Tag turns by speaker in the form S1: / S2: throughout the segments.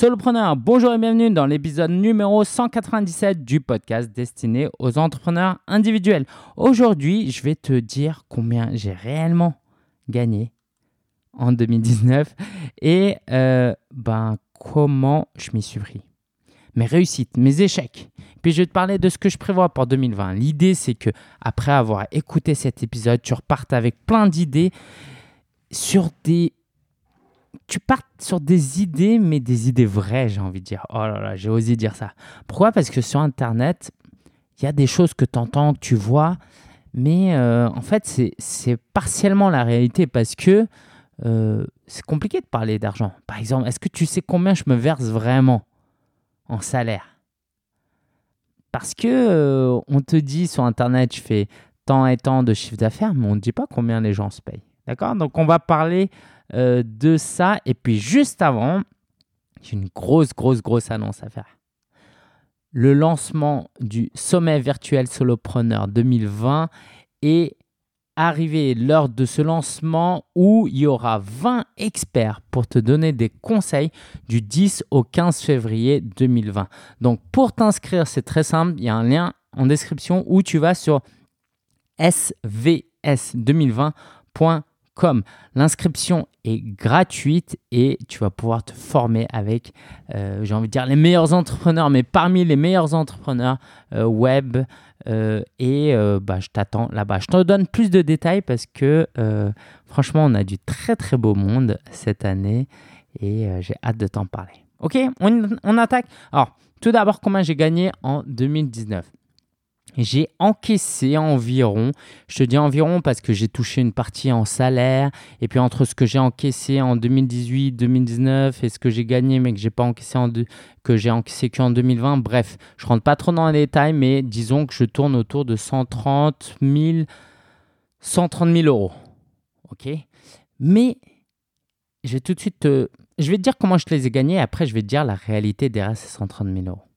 S1: Solopreneur, bonjour et bienvenue dans l'épisode numéro 197 du podcast destiné aux entrepreneurs individuels. Aujourd'hui, je vais te dire combien j'ai réellement gagné en 2019 et euh, ben, comment je m'y suis pris. Mes réussites, mes échecs. Puis je vais te parler de ce que je prévois pour 2020. L'idée, c'est que après avoir écouté cet épisode, tu repartes avec plein d'idées sur des tu partes sur des idées, mais des idées vraies, j'ai envie de dire. Oh là là, j'ai osé dire ça. Pourquoi? Parce que sur Internet, il y a des choses que tu entends, que tu vois, mais euh, en fait, c'est partiellement la réalité parce que euh, c'est compliqué de parler d'argent. Par exemple, est-ce que tu sais combien je me verse vraiment en salaire? Parce que euh, on te dit sur Internet, je fais tant et tant de chiffre d'affaires, mais on ne dit pas combien les gens se payent. D'accord? Donc, on va parler euh, de ça. Et puis juste avant, j'ai une grosse, grosse, grosse annonce à faire. Le lancement du sommet virtuel solopreneur 2020 est arrivé lors de ce lancement où il y aura 20 experts pour te donner des conseils du 10 au 15 février 2020. Donc pour t'inscrire, c'est très simple, il y a un lien en description où tu vas sur svs2020.com L'inscription est gratuite et tu vas pouvoir te former avec, euh, j'ai envie de dire, les meilleurs entrepreneurs, mais parmi les meilleurs entrepreneurs euh, web. Euh, et bah, je t'attends là-bas. Je te donne plus de détails parce que franchement, on a du très très beau monde cette année et j'ai hâte de t'en parler. Ok, on, on attaque. Alors, tout d'abord, combien j'ai gagné en 2019 j'ai encaissé environ, je te dis environ parce que j'ai touché une partie en salaire, et puis entre ce que j'ai encaissé en 2018, 2019 et ce que j'ai gagné mais que j'ai pas encaissé en que j'ai encaissé qu'en 2020, bref, je rentre pas trop dans les détails, mais disons que je tourne autour de 130 000, 130 000 euros, ok? Mais je vais tout de suite te, je vais te dire comment je les ai gagnés, après je vais te dire la réalité derrière ces 130 000 euros.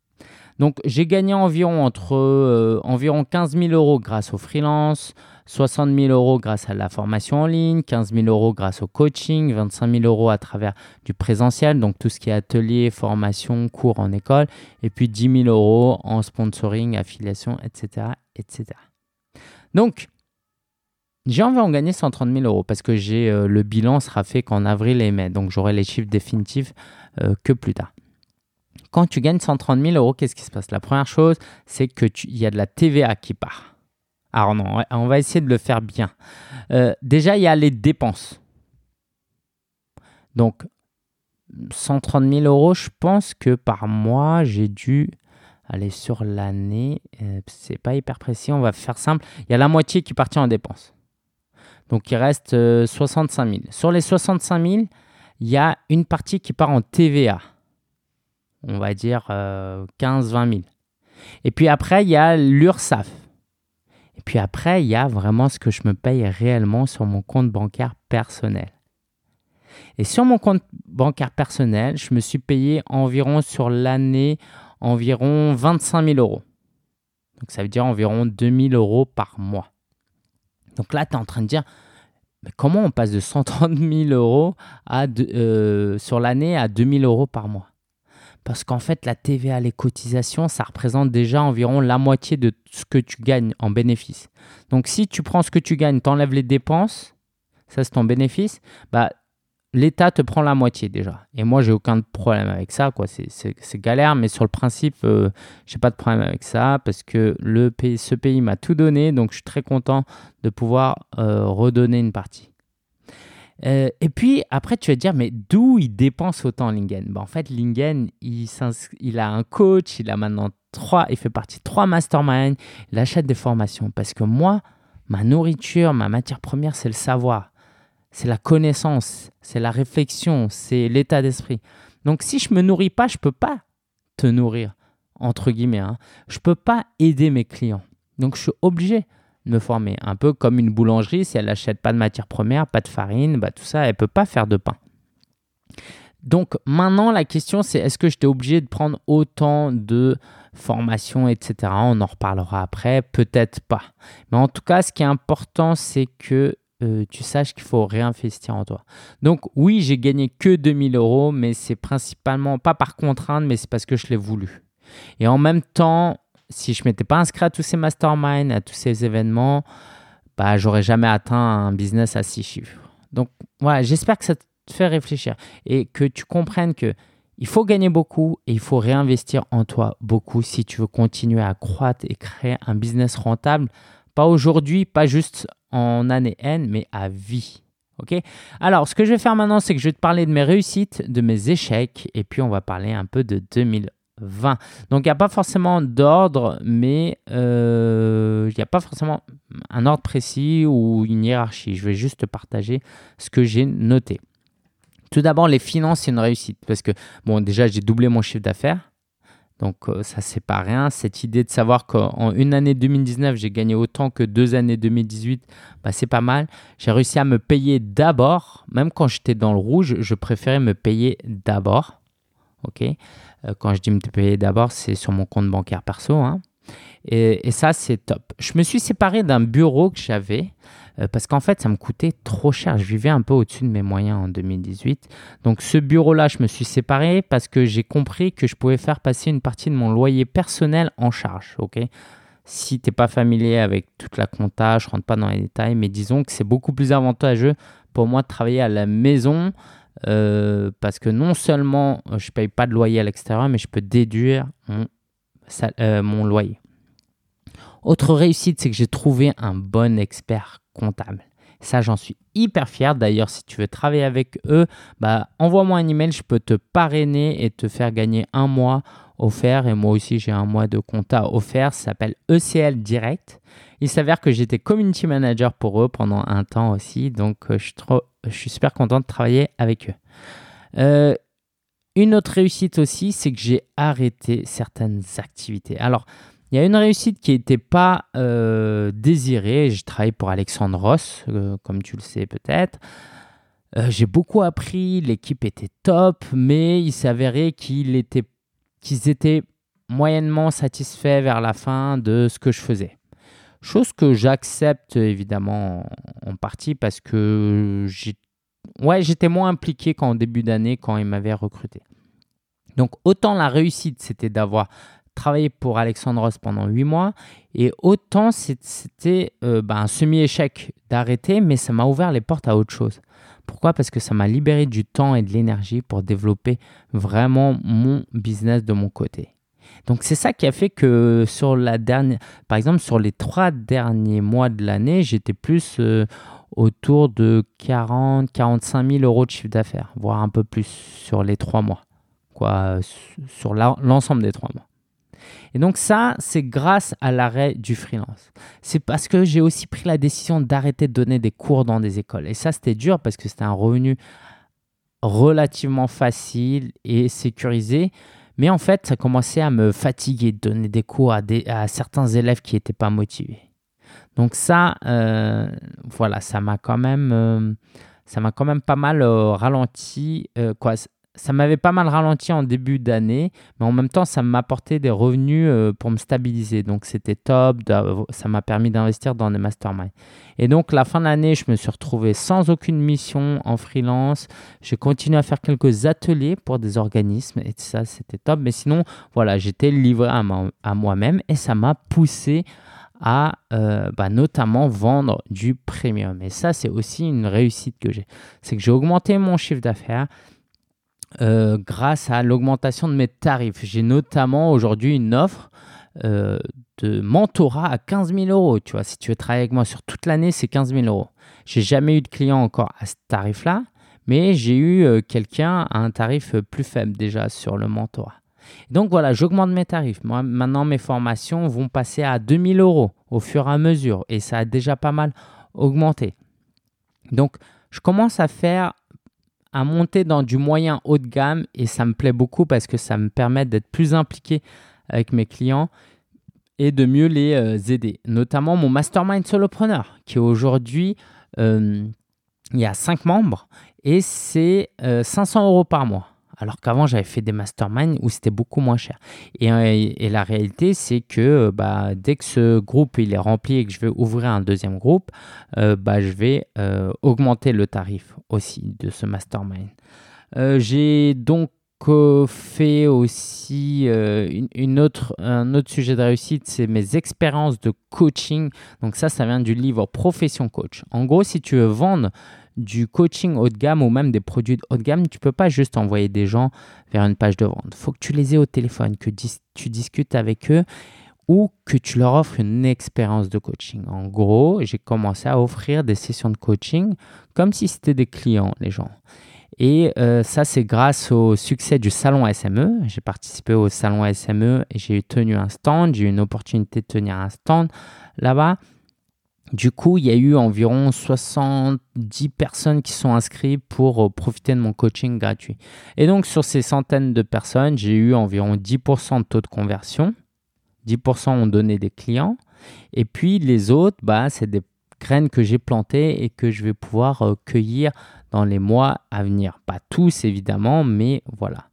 S1: Donc j'ai gagné environ entre euh, environ 15 000 euros grâce au freelance, 60 000 euros grâce à la formation en ligne, 15 000 euros grâce au coaching, 25 000 euros à travers du présentiel, donc tout ce qui est atelier, formation, cours en école, et puis 10 000 euros en sponsoring, affiliation, etc. etc. Donc, j'ai envie d'en gagner 130 000 euros parce que euh, le bilan sera fait qu'en avril et mai, donc j'aurai les chiffres définitifs euh, que plus tard quand tu gagnes 130 000 euros, qu'est-ce qui se passe? La première chose, c'est qu'il y a de la TVA qui part. Alors non, on va essayer de le faire bien. Euh, déjà, il y a les dépenses. Donc, 130 000 euros, je pense que par mois, j'ai dû aller sur l'année. Euh, c'est pas hyper précis, on va faire simple. Il y a la moitié qui partit en dépenses. Donc, il reste 65 euh, 000. Sur les 65 000, il y a une partie qui part en TVA on va dire 15-20 euh, 000. Et puis après, il y a l'URSAF. Et puis après, il y a vraiment ce que je me paye réellement sur mon compte bancaire personnel. Et sur mon compte bancaire personnel, je me suis payé environ sur l'année environ 25 000 euros. Donc ça veut dire environ 2 000 euros par mois. Donc là, tu es en train de dire, mais comment on passe de 130 000 euros à euh, sur l'année à 2 000 euros par mois? Parce qu'en fait, la TVA, les cotisations, ça représente déjà environ la moitié de ce que tu gagnes en bénéfice. Donc, si tu prends ce que tu gagnes, t'enlèves les dépenses, ça c'est ton bénéfice, bah, l'État te prend la moitié déjà. Et moi, j'ai aucun problème avec ça. quoi. C'est galère, mais sur le principe, euh, j'ai pas de problème avec ça parce que le pays, ce pays m'a tout donné. Donc, je suis très content de pouvoir euh, redonner une partie. Euh, et puis après, tu vas te dire, mais d'où il dépense autant Lingen? Ben, En fait, Lingen, il, a un coach, il a maintenant trois, il fait partie de trois masterminds, il achète des formations. Parce que moi, ma nourriture, ma matière première, c'est le savoir, c'est la connaissance, c'est la réflexion, c'est l'état d'esprit. Donc si je me nourris pas, je peux pas te nourrir, entre guillemets. Hein. Je peux pas aider mes clients. Donc je suis obligé me former. Un peu comme une boulangerie, si elle n'achète pas de matière première, pas de farine, bah, tout ça, elle ne peut pas faire de pain. Donc maintenant, la question, c'est est-ce que j'étais obligé de prendre autant de formations, etc. On en reparlera après, peut-être pas. Mais en tout cas, ce qui est important, c'est que euh, tu saches qu'il faut réinvestir en toi. Donc oui, j'ai gagné que 2000 euros, mais c'est principalement pas par contrainte, mais c'est parce que je l'ai voulu. Et en même temps, si je m'étais pas inscrit à tous ces masterminds, à tous ces événements, bah j'aurais jamais atteint un business à six chiffres. Donc voilà, j'espère que ça te fait réfléchir et que tu comprennes que il faut gagner beaucoup et il faut réinvestir en toi beaucoup si tu veux continuer à croître et créer un business rentable. Pas aujourd'hui, pas juste en année N, mais à vie. Ok? Alors, ce que je vais faire maintenant, c'est que je vais te parler de mes réussites, de mes échecs, et puis on va parler un peu de 2020. Donc, il n'y a pas forcément d'ordre, mais euh, il n'y a pas forcément un ordre précis ou une hiérarchie. Je vais juste te partager ce que j'ai noté. Tout d'abord, les finances, c'est une réussite parce que, bon, déjà, j'ai doublé mon chiffre d'affaires. Donc, euh, ça, c'est pas rien. Cette idée de savoir qu'en une année 2019, j'ai gagné autant que deux années 2018, bah, c'est pas mal. J'ai réussi à me payer d'abord. Même quand j'étais dans le rouge, je préférais me payer d'abord. OK euh, Quand je dis me payer d'abord, c'est sur mon compte bancaire perso. Hein. Et, ça, c'est top. Je me suis séparé d'un bureau que j'avais euh, parce qu'en fait, ça me coûtait trop cher. Je vivais un peu au-dessus de mes moyens en 2018. Donc ce bureau-là, je me suis séparé parce que j'ai compris que je pouvais faire passer une partie de mon loyer personnel en charge. ok? Si tu n'es pas familier avec toute la compta, je rentre pas dans les détails, mais disons que c'est beaucoup plus avantageux pour moi de travailler à la maison euh, parce que non seulement euh, je ne paye pas de loyer à l'extérieur, mais je peux déduire mon, mon loyer. Autre réussite, c'est que j'ai trouvé un bon expert comptable. Ça, j'en suis hyper fier. D'ailleurs, si tu veux travailler avec eux, bah, envoie-moi un email. Je peux te parrainer et te faire gagner un mois offert. Et moi aussi, j'ai un mois de compta offert. Ça s'appelle ECL Direct. Il s'avère que j'étais community manager pour eux pendant un temps aussi. Donc, euh, je suis, super content de travailler avec eux. Euh, une autre réussite aussi, c'est que j'ai arrêté certaines activités. Alors, il y a une réussite qui n'était pas euh, désirée. Je travaille pour Alexandre Ross, comme tu le sais peut-être. J'ai beaucoup appris, l'équipe était top, mais il s'avérait qu'ils étaient moyennement satisfaits vers la fin de ce que je faisais. Chose que j'accepte évidemment en, partie parce que ouais, j'étais moins impliqué qu'en début d'année quand ils m'avaient recruté. Donc autant la réussite, c'était d'avoir travaillé pour Alexandros pendant 8 mois et autant c'était euh, bah, un semi-échec d'arrêter, mais ça m'a ouvert les portes à autre chose. Pourquoi? Parce que ça m'a libéré du temps et de l'énergie pour développer vraiment mon business de mon côté. Donc c'est ça qui a fait que sur la dernière, par exemple sur les trois derniers mois de l'année, j'étais plus euh, autour de 40, 45 000 euros de chiffre d'affaires, voire un peu plus sur les trois mois, quoi, sur l'ensemble des trois mois. Et donc ça, c'est grâce à l'arrêt du freelance. C'est parce que j'ai aussi pris la décision d'arrêter de donner des cours dans des écoles. Et ça, c'était dur parce que c'était un revenu relativement facile et sécurisé. Mais en fait, ça commençait à me fatiguer de donner des cours à, certains élèves qui n'étaient pas motivés. Donc ça, euh, voilà, ça m'a quand même, euh, ça m'a quand même pas mal euh, ralenti. quoi, ça m'avait pas mal ralenti en début d'année, mais en même temps, ça m'apportait des revenus euh, pour me stabiliser. Donc, c'était top. Ça m'a permis d'investir dans des masterminds. Et donc, la fin de l'année, je me suis retrouvé sans aucune mission en freelance. J'ai continué à faire quelques ateliers pour des organismes et ça, c'était top. Mais sinon, voilà, j'étais livré à, moi-même et ça m'a poussé à euh, bah, notamment vendre du premium. Et ça, c'est aussi une réussite que j'ai. C'est que j'ai augmenté mon chiffre d'affaires euh, grâce à l'augmentation de mes tarifs. J'ai notamment aujourd'hui une offre euh, de mentorat à 15 000 euros. Tu vois, si tu veux travailler avec moi sur toute l'année, c'est 15 000 euros. J'ai jamais eu de client encore à ce tarif-là, mais j'ai eu euh, quelqu'un à un tarif plus faible déjà sur le mentorat. Donc voilà, j'augmente mes tarifs. Moi, maintenant, mes formations vont passer à 2000 euros au fur et à mesure et ça a déjà pas mal augmenté. Donc, je commence à faire à monter dans du moyen haut de gamme et ça me plaît beaucoup parce que ça me permet d'être plus impliqué avec mes clients et de mieux les euh, aider. Notamment mon mastermind solopreneur qui aujourd'hui, euh, il y a 5 membres et c'est 500 euh, euros par mois. Alors qu'avant, j'avais fait des masterminds où c'était beaucoup moins cher. Et, et, la réalité, c'est que bah, dès que ce groupe il est rempli et que je vais ouvrir un deuxième groupe, bah, je vais augmenter le tarif aussi de ce mastermind. J'ai donc fait aussi euh, une, autre, un autre sujet de réussite, c'est mes expériences de coaching. Donc ça, ça vient du livre Profession Coach. En gros, si tu veux vendre du coaching haut de gamme ou même des produits haut de gamme, tu peux pas juste envoyer des gens vers une page de vente. Faut que tu les aies au téléphone, que tu discutes avec eux ou que tu leur offres une expérience de coaching. En gros, j'ai commencé à offrir des sessions de coaching comme si c'était des clients, les gens. Et euh, ça, c'est grâce au succès du salon SME. J'ai participé au salon SME et j'ai tenu un stand. J'ai eu une opportunité de tenir un stand là-bas. Du coup, il y a eu environ 70 personnes qui sont inscrites pour euh, profiter de mon coaching gratuit. Et donc, sur ces centaines de personnes, j'ai eu environ 10% de taux de conversion. 10% ont donné des clients. Et puis, les autres, bah, c'est des graines que j'ai plantées et que je vais pouvoir euh, cueillir dans les mois à venir. Pas tous évidemment, mais voilà.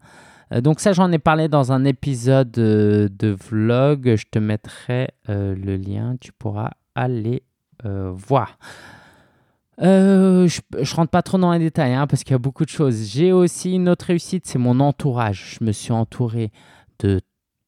S1: Euh, donc ça, j'en ai parlé dans un épisode de vlog. Je te mettrai le lien. Tu pourras aller voir. je ne rentre pas trop dans les détails hein, parce qu'il y a beaucoup de choses. J'ai aussi une autre réussite, c'est mon entourage. Je me suis entouré de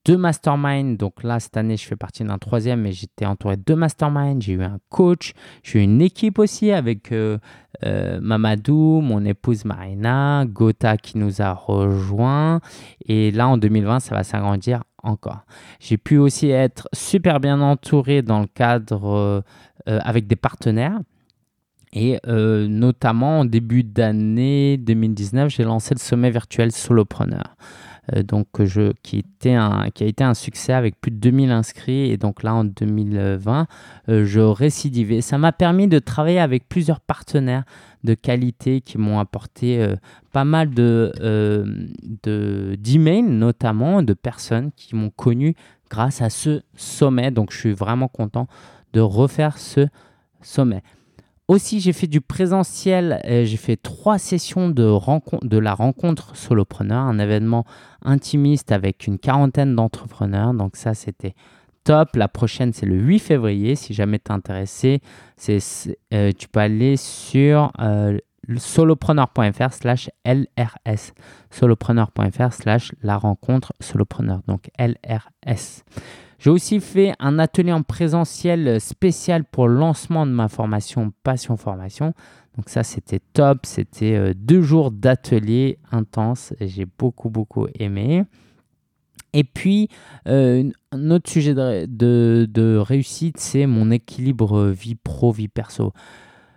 S1: deux masterminds. Donc là, cette année, je fais partie d'un troisième, mais j'étais entouré de deux masterminds. J'ai eu un coach, j'ai eu une équipe aussi avec euh, euh, Mamadou, mon épouse Marina, Gotha qui nous a rejoints. Et là, en 2020, ça va s'agrandir encore. J'ai pu aussi être super bien entouré dans le cadre euh, avec des partenaires. Et notamment en début d'année 2019, j'ai lancé le sommet virtuel Solopreneur. Euh, donc qui a été un succès avec plus de 2000 inscrits. Et donc là, en 2020, euh, je récidivais. Ça m'a permis de travailler avec plusieurs partenaires de qualité qui m'ont apporté euh, pas mal de, d'emails, notamment de personnes qui m'ont connu grâce à ce sommet. Donc je suis vraiment content de refaire ce sommet. Aussi, j'ai fait du présentiel. J'ai fait trois sessions de, de la rencontre solopreneur, un événement intimiste avec une quarantaine d'entrepreneurs. Donc ça, c'était top. La prochaine, c'est le 8 février. Si jamais tu es intéressé, euh, tu peux aller sur euh, solopreneur.fr slash LRS. Solopreneur.fr slash la rencontre solopreneur. Donc LRS. J'ai aussi fait un atelier en présentiel spécial pour le lancement de ma formation Passion Formation. Donc ça, c'était top. C'était euh, deux jours d'atelier intense. J'ai beaucoup, beaucoup aimé. Et puis, euh, un autre sujet de, de réussite, c'est mon équilibre vie pro, vie perso.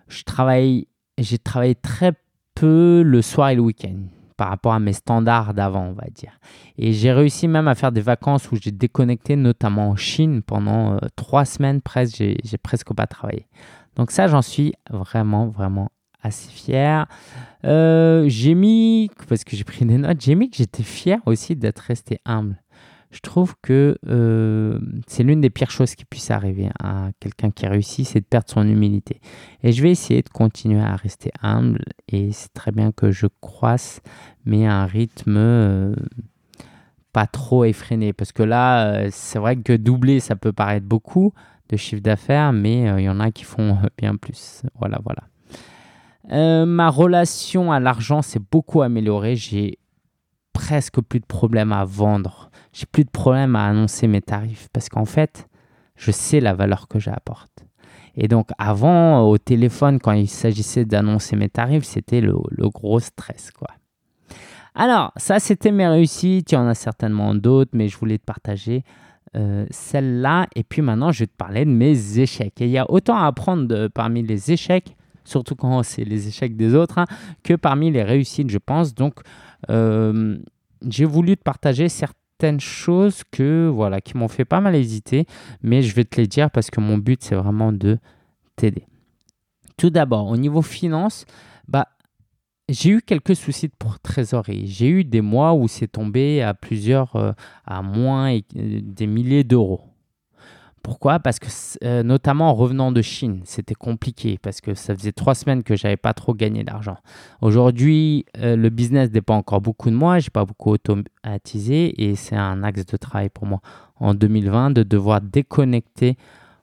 S1: Je travaille, j'ai travaillé très peu le soir et le week-end par rapport à mes standards d'avant, on va dire. Et j'ai réussi même à faire des vacances où j'ai déconnecté, notamment en Chine, pendant euh, trois semaines presque, j'ai presque pas travaillé. Donc ça, j'en suis vraiment, vraiment assez fier. Euh, j'ai mis, parce que j'ai pris des notes, j'ai mis que j'étais fier aussi d'être resté humble je trouve que euh, c'est l'une des pires choses qui puisse arriver à quelqu'un qui réussit, c'est de perdre son humilité. Et je vais essayer de continuer à rester humble et c'est très bien que je croisse, mais à un rythme euh, pas trop effréné. Parce que là, euh, c'est vrai que doubler, ça peut paraître beaucoup de chiffre d'affaires, mais il y en a qui font bien plus. Voilà, voilà. ma relation à l'argent s'est beaucoup améliorée. J'ai presque plus de problèmes à vendre j'ai plus de problème à annoncer mes tarifs parce qu'en fait, je sais la valeur que j'apporte. Et donc avant, au téléphone, quand il s'agissait d'annoncer mes tarifs, c'était le, gros stress. quoi. Alors, ça, c'était mes réussites. Il y en a certainement d'autres, mais je voulais te partager euh, celle-là. Et puis maintenant, je vais te parler de mes échecs. Et il y a autant à apprendre parmi les échecs, surtout quand c'est les échecs des autres, hein, que parmi les réussites, je pense. Donc, euh, j'ai voulu te partager certains certaines choses que voilà qui m'ont fait pas mal hésiter, mais je vais te les dire parce que mon but c'est vraiment de t'aider. Tout d'abord, au niveau finance, bah j'ai eu quelques soucis pour trésorerie. J'ai eu des mois où c'est tombé à plusieurs, euh, à moins euh, des milliers d'euros. Pourquoi? Parce que, euh, notamment en revenant de Chine, c'était compliqué parce que ça faisait trois semaines que j'avais pas trop gagné d'argent. Aujourd'hui, euh, le business dépend encore beaucoup de moi, j'ai pas beaucoup automatisé et c'est un axe de travail pour moi en 2020 de devoir déconnecter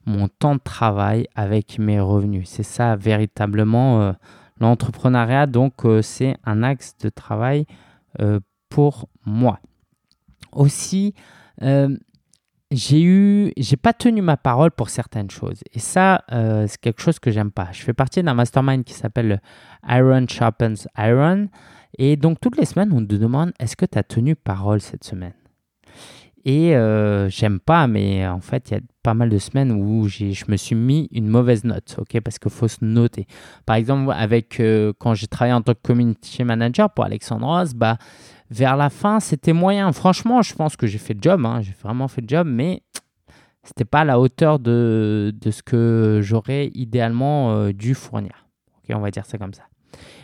S1: mon temps de travail avec mes revenus. C'est ça véritablement euh, l'entrepreneuriat, donc c'est un axe de travail pour moi. Aussi, j'ai eu, j'ai pas tenu ma parole pour certaines choses. Et ça, euh, c'est quelque chose que j'aime pas. Je fais partie d'un mastermind qui s'appelle Iron Sharpens Iron. Et donc, toutes les semaines, on te demande est-ce que tu as tenu parole cette semaine? Et euh, j'aime pas, mais en fait, il y a pas mal de semaines où je me suis mis une mauvaise note, ok? Parce qu'il faut se noter. Par exemple, avec, euh, quand j'ai travaillé en tant que community manager pour Alexandre Rose, bah, vers la fin, c'était moyen. Franchement, je pense que j'ai fait le job. Hein. J'ai vraiment fait le job, mais c'était pas à la hauteur de, de ce que j'aurais idéalement euh, dû fournir. On va dire ça comme ça.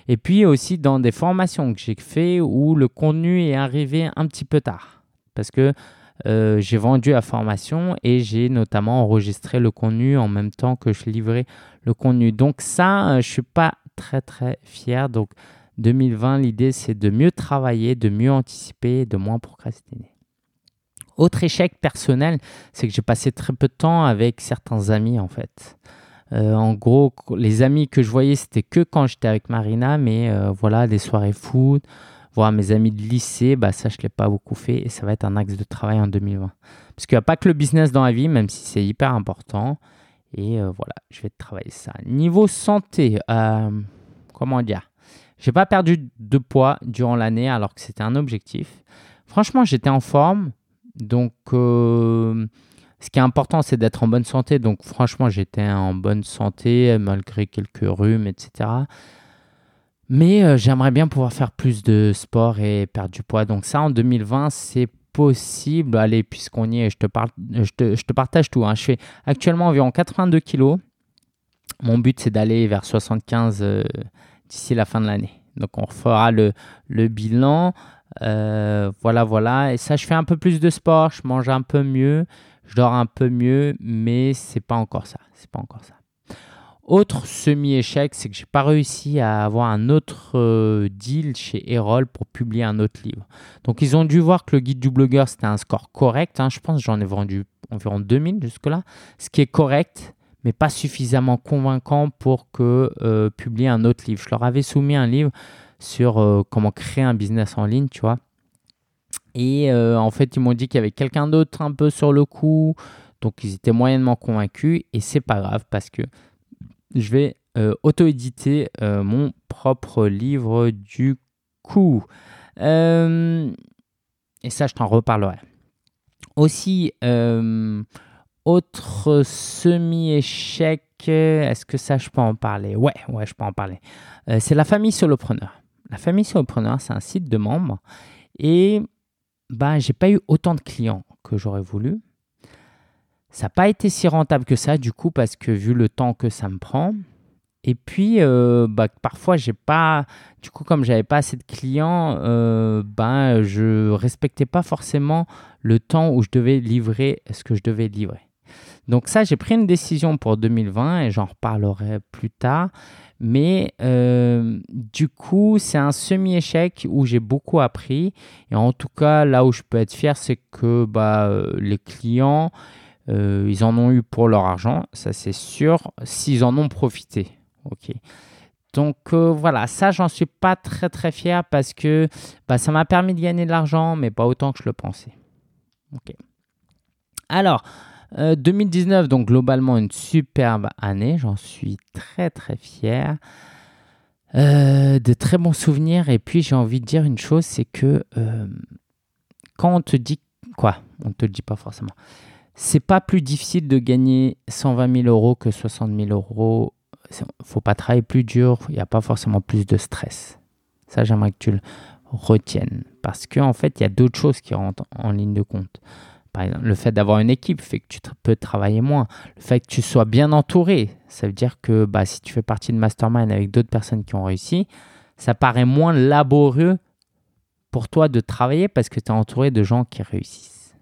S1: Et puis aussi dans des formations que j'ai fait où le contenu est arrivé un petit peu tard. Parce que euh, j'ai vendu la formation et j'ai notamment enregistré le contenu en même temps que je livrais le contenu. Donc ça, euh, je suis pas très très fier. Donc 2020, l'idée, c'est de mieux travailler, de mieux anticiper, de moins procrastiner. Autre échec personnel, c'est que j'ai passé très peu de temps avec certains amis, en fait. Euh, en gros, les amis que je voyais, c'était que quand j'étais avec Marina, mais euh, voilà, des soirées foot, voir mes amis de lycée, bah ça, je ne l'ai pas beaucoup fait et ça va être un axe de travail en 2020. Parce qu'il n'y a pas que le business dans la vie, même si c'est hyper important. Et euh, voilà, je vais travailler ça. Niveau santé, comment dire? J'ai pas perdu de poids durant l'année alors que c'était un objectif. Franchement, j'étais en forme. Donc, euh, ce qui est important, c'est d'être en bonne santé. Donc, franchement, j'étais en bonne santé malgré quelques rhumes, etc. Mais euh, j'aimerais bien pouvoir faire plus de sport et perdre du poids. Donc, ça, en 2020, c'est possible. Allez, puisqu'on y est, je te, je te partage tout. Hein. Je fais actuellement environ 82 kilos. Mon but, c'est d'aller vers 75 d'ici la fin de l'année. Donc on fera le, le bilan. Euh, voilà, voilà. Et ça, je fais un peu plus de sport, je mange un peu mieux, je dors un peu mieux, mais c'est pas encore ça. C'est pas encore ça. Autre semi-échec, c'est que j'ai pas réussi à avoir un autre euh, deal chez Erol pour publier un autre livre. Donc ils ont dû voir que le guide du blogueur c'était un score correct. Hein. Je pense j'en ai vendu environ 2000 jusque-là, ce qui est correct mais pas suffisamment convaincant pour que euh, publier un autre livre. Je leur avais soumis un livre sur euh, comment créer un business en ligne, tu vois. Et euh, en fait, ils m'ont dit qu'il y avait quelqu'un d'autre un peu sur le coup. Donc, ils étaient moyennement convaincus. Et c'est pas grave parce que je vais auto-éditer mon propre livre du coup. et ça, je t'en reparlerai. Aussi, autre semi-échec, est-ce que ça, je peux en parler? Ouais, ouais, je peux en parler. Euh, c'est la famille solopreneur. La famille solopreneur, c'est un site de membres et ben, j'ai pas eu autant de clients que j'aurais voulu. Ça n'a pas été si rentable que ça, du coup, parce que vu le temps que ça me prend. Et puis, euh, bah, parfois, j'ai pas. Du coup, comme j'avais pas assez de clients, euh, ben, je respectais pas forcément le temps où je devais livrer ce que je devais livrer. Donc ça, j'ai pris une décision pour 2020 et j'en reparlerai plus tard. Mais euh, du coup, c'est un semi-échec où j'ai beaucoup appris. Et en tout cas, là où je peux être fier, c'est que bah, euh, les clients, euh, ils en ont eu pour leur argent, ça c'est sûr, s'ils en ont profité. Ok. Donc voilà, ça j'en suis pas très très fier parce que bah, ça m'a permis de gagner de l'argent, mais pas autant que je le pensais. Alors, 2019, euh, donc globalement une superbe année, j'en suis très très fier. Euh, de très bons souvenirs. Et puis j'ai envie de dire une chose, c'est que euh, quand on te dit quoi, on ne te le dit pas forcément. C'est pas plus difficile de gagner 120 000 euros que 60 000 euros. Faut pas travailler plus dur. Il n'y a pas forcément plus de stress. Ça, j'aimerais que tu le retiennes parce qu'en en fait, il y a d'autres choses qui rentrent en ligne de compte le fait d'avoir une équipe fait que tu peux travailler moins. Le fait que tu sois bien entouré, ça veut dire que bah, si tu fais partie de mastermind avec d'autres personnes qui ont réussi, ça paraît moins laborieux pour toi de travailler parce que tu es entouré de gens qui réussissent.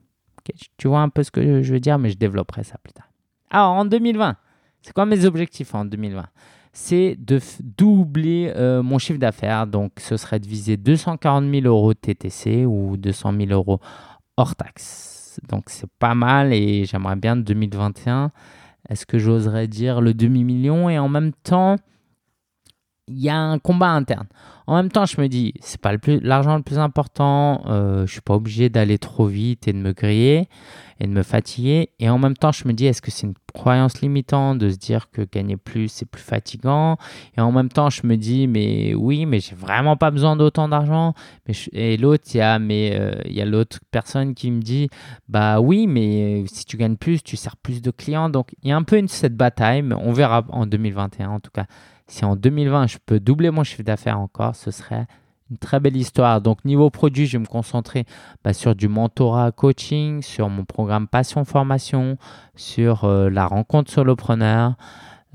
S1: tu vois un peu ce que je veux dire, mais je développerai ça plus tard. Alors, en 2020, c'est quoi mes objectifs en 2020 C'est de doubler euh, mon chiffre d'affaires. Donc, ce serait de viser 240 000 euros TTC ou 200 000 euros hors taxe. Donc, c'est pas mal et j'aimerais bien 2021. Est-ce que j'oserais dire le demi-million? Et en même temps il y a un combat interne. En même temps, je me dis, c'est pas l'argent le, plus important. Euh, je suis pas obligé d'aller trop vite et de me griller et de me fatiguer. Et en même temps, je me dis, est-ce que c'est une croyance limitante de se dire que gagner plus c'est plus fatigant? Et en même temps, je me dis, mais oui, mais j'ai vraiment pas besoin d'autant d'argent. Et l'autre, il y a, euh, a l'autre personne qui me dit, bah oui, mais si tu gagnes plus, tu sers plus de clients. Donc il y a un peu cette bataille. Mais on verra en 2021 en tout cas si en 2020, je peux doubler mon chiffre d'affaires encore, ce serait une très belle histoire. Donc, niveau produit, je vais me concentrer bah, sur du mentorat coaching, sur mon programme Passion Formation, sur euh, la rencontre solopreneur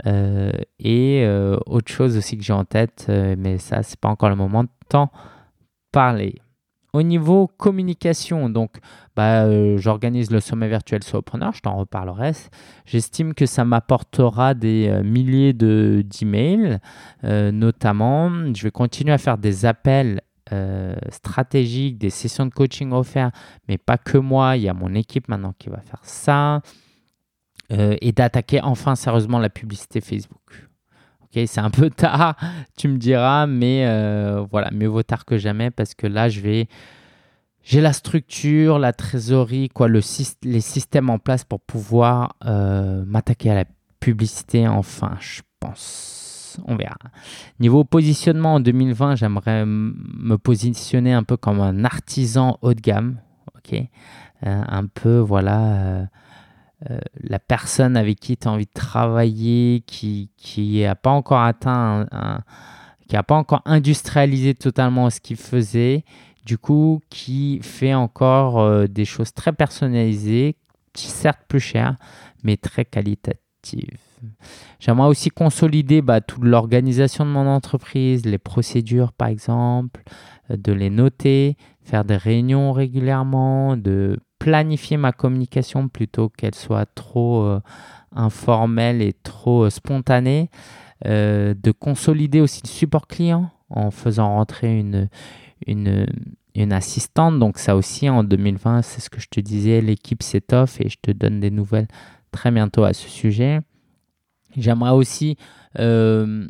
S1: euh, et euh, autre chose aussi que j'ai en tête, mais ça, c'est pas encore le moment de t'en parler. Au niveau communication, donc bah, euh, j'organise le sommet virtuel Solopreneur, je t'en reparlerai. J'estime que ça m'apportera des euh, milliers de, d'emails, euh, notamment. Je vais continuer à faire des appels stratégiques, des sessions de coaching offertes, mais pas que moi, il y a mon équipe maintenant qui va faire ça. et d'attaquer enfin sérieusement la publicité Facebook. Ok, c'est un peu tard, tu me diras, mais voilà, mieux vaut tard que jamais parce que là, je vais j'ai la structure, la trésorerie, quoi, le, les systèmes en place pour pouvoir euh, m'attaquer à la publicité enfin, je pense. On verra. Niveau positionnement en 2020, j'aimerais me positionner un peu comme un artisan haut de gamme. ok euh, un peu, voilà, euh, la personne avec qui tu as envie de travailler, qui n'a pas encore atteint, qui n'a pas encore industrialisé totalement ce qu'il faisait du coup, qui fait encore euh, des choses très personnalisées, certes plus chères, mais très qualitatives. J'aimerais aussi consolider bah, toute l'organisation de mon entreprise, les procédures par exemple, euh, de les noter, faire des réunions régulièrement, de planifier ma communication plutôt qu'elle soit trop euh, informelle et trop spontanée, de consolider aussi le support client en faisant rentrer une, une, assistante. Donc ça aussi, en 2020, c'est ce que je te disais, l'équipe s'étoffe et je te donne des nouvelles très bientôt à ce sujet. J'aimerais aussi euh,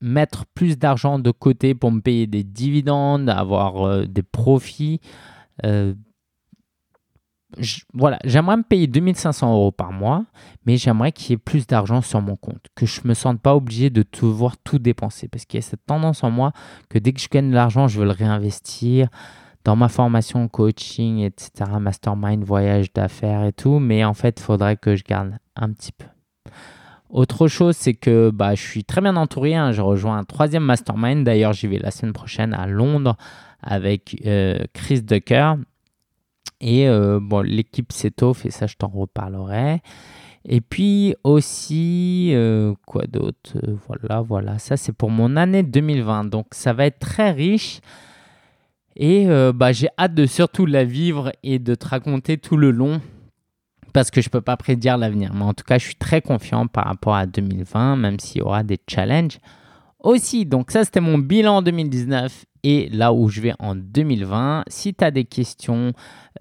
S1: mettre plus d'argent de côté pour me payer des dividendes, avoir euh, des profits. Voilà, j'aimerais me payer 2500 euros par mois, mais j'aimerais qu'il y ait plus d'argent sur mon compte, que je ne me sente pas obligé de tout voir tout dépenser, parce qu'il y a cette tendance en moi que dès que je gagne de l'argent, je veux le réinvestir dans ma formation, coaching, etc., mastermind, voyage d'affaires et tout, mais en fait, il faudrait que je garde un petit peu. Autre chose, c'est que bah, je suis très bien entouré. Hein. Je rejoins un troisième mastermind. D'ailleurs, j'y vais la semaine prochaine à Londres avec euh, Chris Ducker. Et euh, bon, l'équipe s'étoffe et ça, je t'en reparlerai. Et puis aussi, euh, quoi d'autre? Euh, Voilà, voilà, ça c'est pour mon année 2020. Donc ça va être très riche. Et bah, j'ai hâte de surtout la vivre et de te raconter tout le long parce que je ne peux pas prédire l'avenir. Mais en tout cas, je suis très confiant par rapport à 2020, même s'il y aura des challenges aussi. Donc ça, c'était mon bilan 2019 et là où je vais en 2020. Si tu as des questions,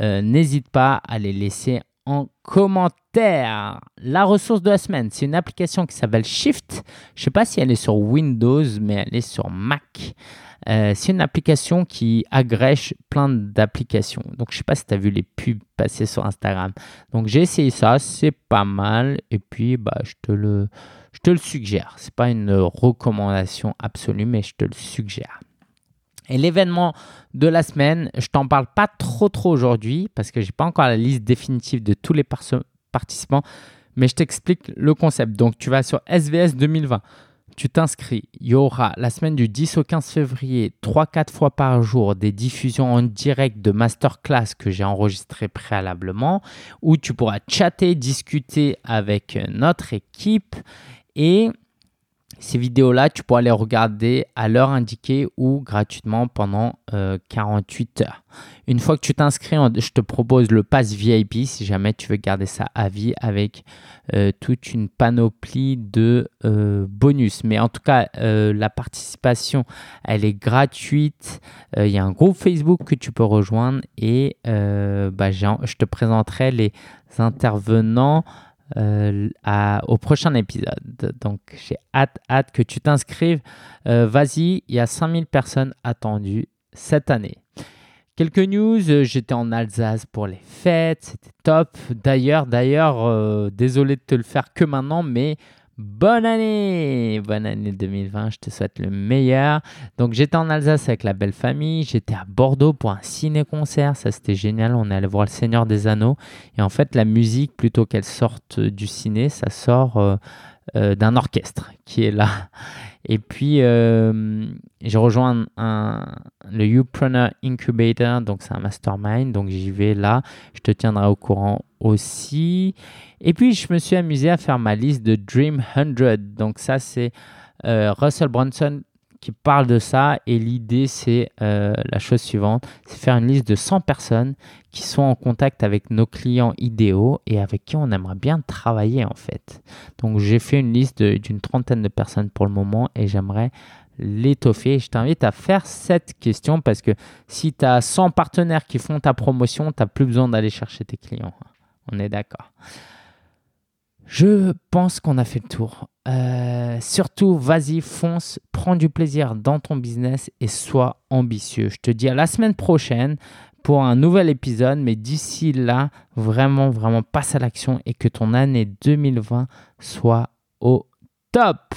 S1: euh, n'hésite pas à les laisser en commentaire. La ressource de la semaine, c'est une application qui s'appelle Shift. Je ne sais pas si elle est sur Windows, mais elle est sur Mac. Euh, c'est une application qui agrège plein d'applications. Donc, je ne sais pas si tu as vu les pubs passer sur Instagram. Donc, j'ai essayé ça, c'est pas mal. Et puis, bah, je te le, je te le suggère. Ce n'est pas une recommandation absolue, mais je te le suggère. Et l'événement de la semaine, je t'en parle pas trop trop aujourd'hui parce que j'ai pas encore la liste définitive de tous les participants, mais je t'explique le concept. Donc tu vas sur SVS 2020, tu t'inscris. Il y aura la semaine du 10 au 15 février, 3-4 fois par jour, des diffusions en direct de masterclass que j'ai enregistrées préalablement, où tu pourras chatter, discuter avec notre équipe et ces vidéos-là, tu pourras les regarder à l'heure indiquée ou gratuitement pendant 48 euh, heures. Une fois que tu t'inscris, je te propose le pass VIP si jamais tu veux garder ça à vie avec euh, toute une panoplie de euh, bonus. Mais en tout cas, la participation, elle est gratuite. Il y a un groupe Facebook que tu peux rejoindre et bah, je te présenterai les intervenants euh, au prochain épisode. Donc j'ai hâte, hâte que tu t'inscrives. Euh, vas-y, il y a 5000 personnes attendues cette année. Quelques news, euh, j'étais en Alsace pour les fêtes, c'était top. D'ailleurs, d'ailleurs, désolé de te le faire que maintenant, mais Bonne année Bonne année 2020, je te souhaite le meilleur. Donc j'étais en Alsace avec la belle famille, j'étais à Bordeaux pour un ciné-concert, ça c'était génial, on est allé voir le Seigneur des Anneaux. Et en fait la musique, plutôt qu'elle sorte du ciné, ça sort euh, euh, d'un orchestre qui est là. Et puis, euh, j'ai rejoint le Upreneur Incubator, donc c'est un mastermind, donc j'y vais là. Je te tiendrai au courant aussi. Et puis, je me suis amusé à faire ma liste de Dream 100. Donc ça, c'est euh, Russell Brunson qui parle de ça. Et l'idée, c'est euh, la chose suivante, c'est faire une liste de 100 personnes qui sont en contact avec nos clients idéaux et avec qui on aimerait bien travailler en fait. Donc j'ai fait une liste d'une trentaine de personnes pour le moment et j'aimerais l'étoffer. Je t'invite à faire cette question parce que si tu as 100 partenaires qui font ta promotion, tu n'as plus besoin d'aller chercher tes clients. On est d'accord. Je pense qu'on a fait le tour. Euh, surtout, vas-y, fonce, prends du plaisir dans ton business et sois ambitieux. Je te dis à la semaine prochaine pour un nouvel épisode, mais d'ici là, vraiment, vraiment passe à l'action et que ton année 2020 soit au top.